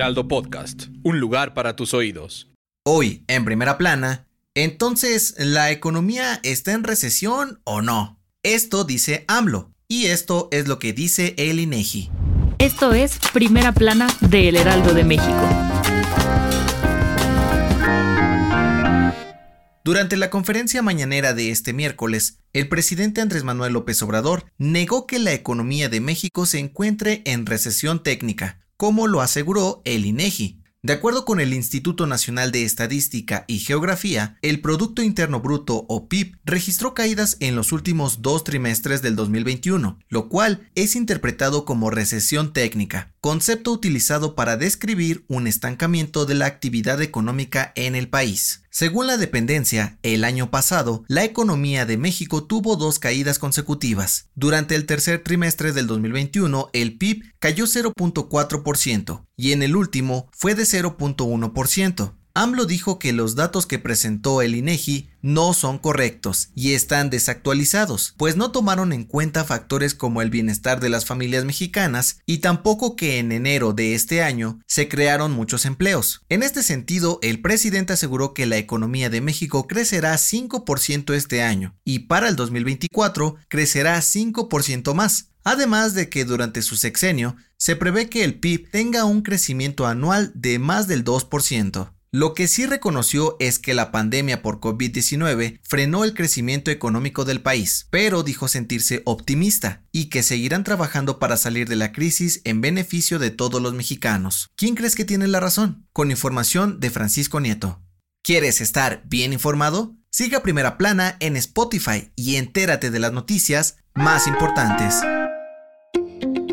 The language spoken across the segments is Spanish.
Heraldo Podcast, un lugar para tus oídos. Hoy, en primera plana, entonces, ¿la economía está en recesión o no? Esto dice AMLO, y esto es lo que dice el INEGI. Esto es Primera Plana de El Heraldo de México. Durante la conferencia mañanera de este miércoles, el presidente Andrés Manuel López Obrador negó que la economía de México se encuentre en recesión técnica, como lo aseguró el INEGI. De acuerdo con el Instituto Nacional de Estadística y Geografía, el Producto Interno Bruto o PIB registró caídas en los últimos dos trimestres del 2021, lo cual es interpretado como recesión técnica, concepto utilizado para describir un estancamiento de la actividad económica en el país. Según la dependencia, el año pasado, la economía de México tuvo dos caídas consecutivas. Durante el tercer trimestre del 2021, el PIB cayó 0.4% y en el último fue de 0.1%. AMLO dijo que los datos que presentó el INEGI no son correctos y están desactualizados, pues no tomaron en cuenta factores como el bienestar de las familias mexicanas y tampoco que en enero de este año se crearon muchos empleos. En este sentido, el presidente aseguró que la economía de México crecerá 5% este año y para el 2024 crecerá 5% más. Además de que durante su sexenio se prevé que el PIB tenga un crecimiento anual de más del 2%. Lo que sí reconoció es que la pandemia por COVID-19 frenó el crecimiento económico del país, pero dijo sentirse optimista y que seguirán trabajando para salir de la crisis en beneficio de todos los mexicanos. ¿Quién crees que tiene la razón? Con información de Francisco Nieto. ¿Quieres estar bien informado? Siga Primera Plana en Spotify y entérate de las noticias más importantes.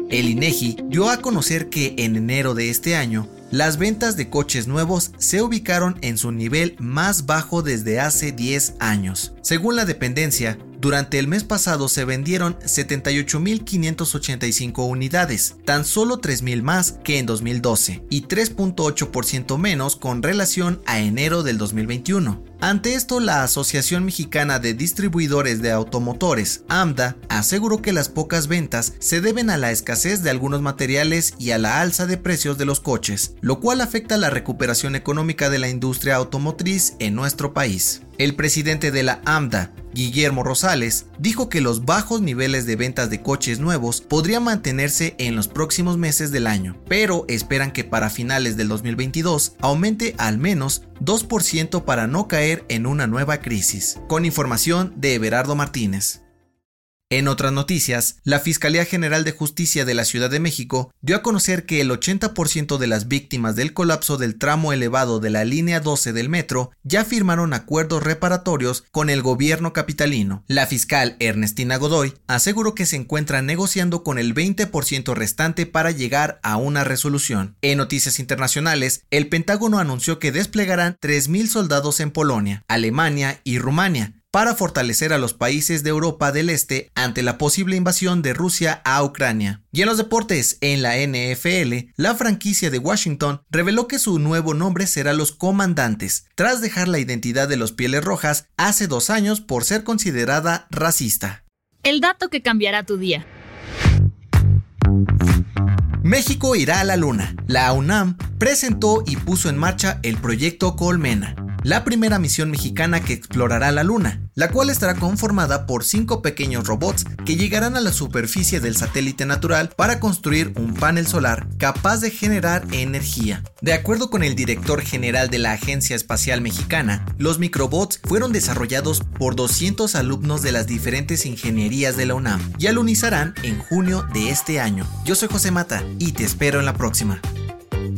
El INEGI dio a conocer que en enero de este año las ventas de coches nuevos se ubicaron en su nivel más bajo desde hace 10 años. Según la dependencia, durante el mes pasado se vendieron 78.585 unidades, tan solo 3.000 más que en 2012 y 3.8% menos con relación a enero del 2021. Ante esto, la Asociación Mexicana de Distribuidores de Automotores, AMDA, aseguró que las pocas ventas se deben a la escasez de algunos materiales y a la alza de precios de los coches, lo cual afecta la recuperación económica de la industria automotriz en nuestro país. El presidente de la AMDA, Guillermo Rosales, dijo que los bajos niveles de ventas de coches nuevos podrían mantenerse en los próximos meses del año, pero esperan que para finales del 2022 aumente al menos 2% para no caer en una nueva crisis. Con información de Everardo Martínez. En otras noticias, la Fiscalía General de Justicia de la Ciudad de México dio a conocer que el 80% de las víctimas del colapso del tramo elevado de la línea 12 del metro ya firmaron acuerdos reparatorios con el gobierno capitalino. La fiscal Ernestina Godoy aseguró que se encuentra negociando con el 20% restante para llegar a una resolución. En noticias internacionales, el Pentágono anunció que desplegarán 3.000 soldados en Polonia, Alemania y Rumania para fortalecer a los países de Europa del Este ante la posible invasión de Rusia a Ucrania. Y en los deportes, en la NFL, la franquicia de Washington reveló que su nuevo nombre será Los Comandantes, tras dejar la identidad de los Pieles Rojas hace dos años por ser considerada racista. El dato que cambiará tu día. México irá a la Luna. La UNAM presentó y puso en marcha el proyecto Colmena la primera misión mexicana que explorará la Luna, la cual estará conformada por cinco pequeños robots que llegarán a la superficie del satélite natural para construir un panel solar capaz de generar energía. De acuerdo con el director general de la Agencia Espacial Mexicana, los microbots fueron desarrollados por 200 alumnos de las diferentes ingenierías de la UNAM y alunizarán en junio de este año. Yo soy José Mata y te espero en la próxima.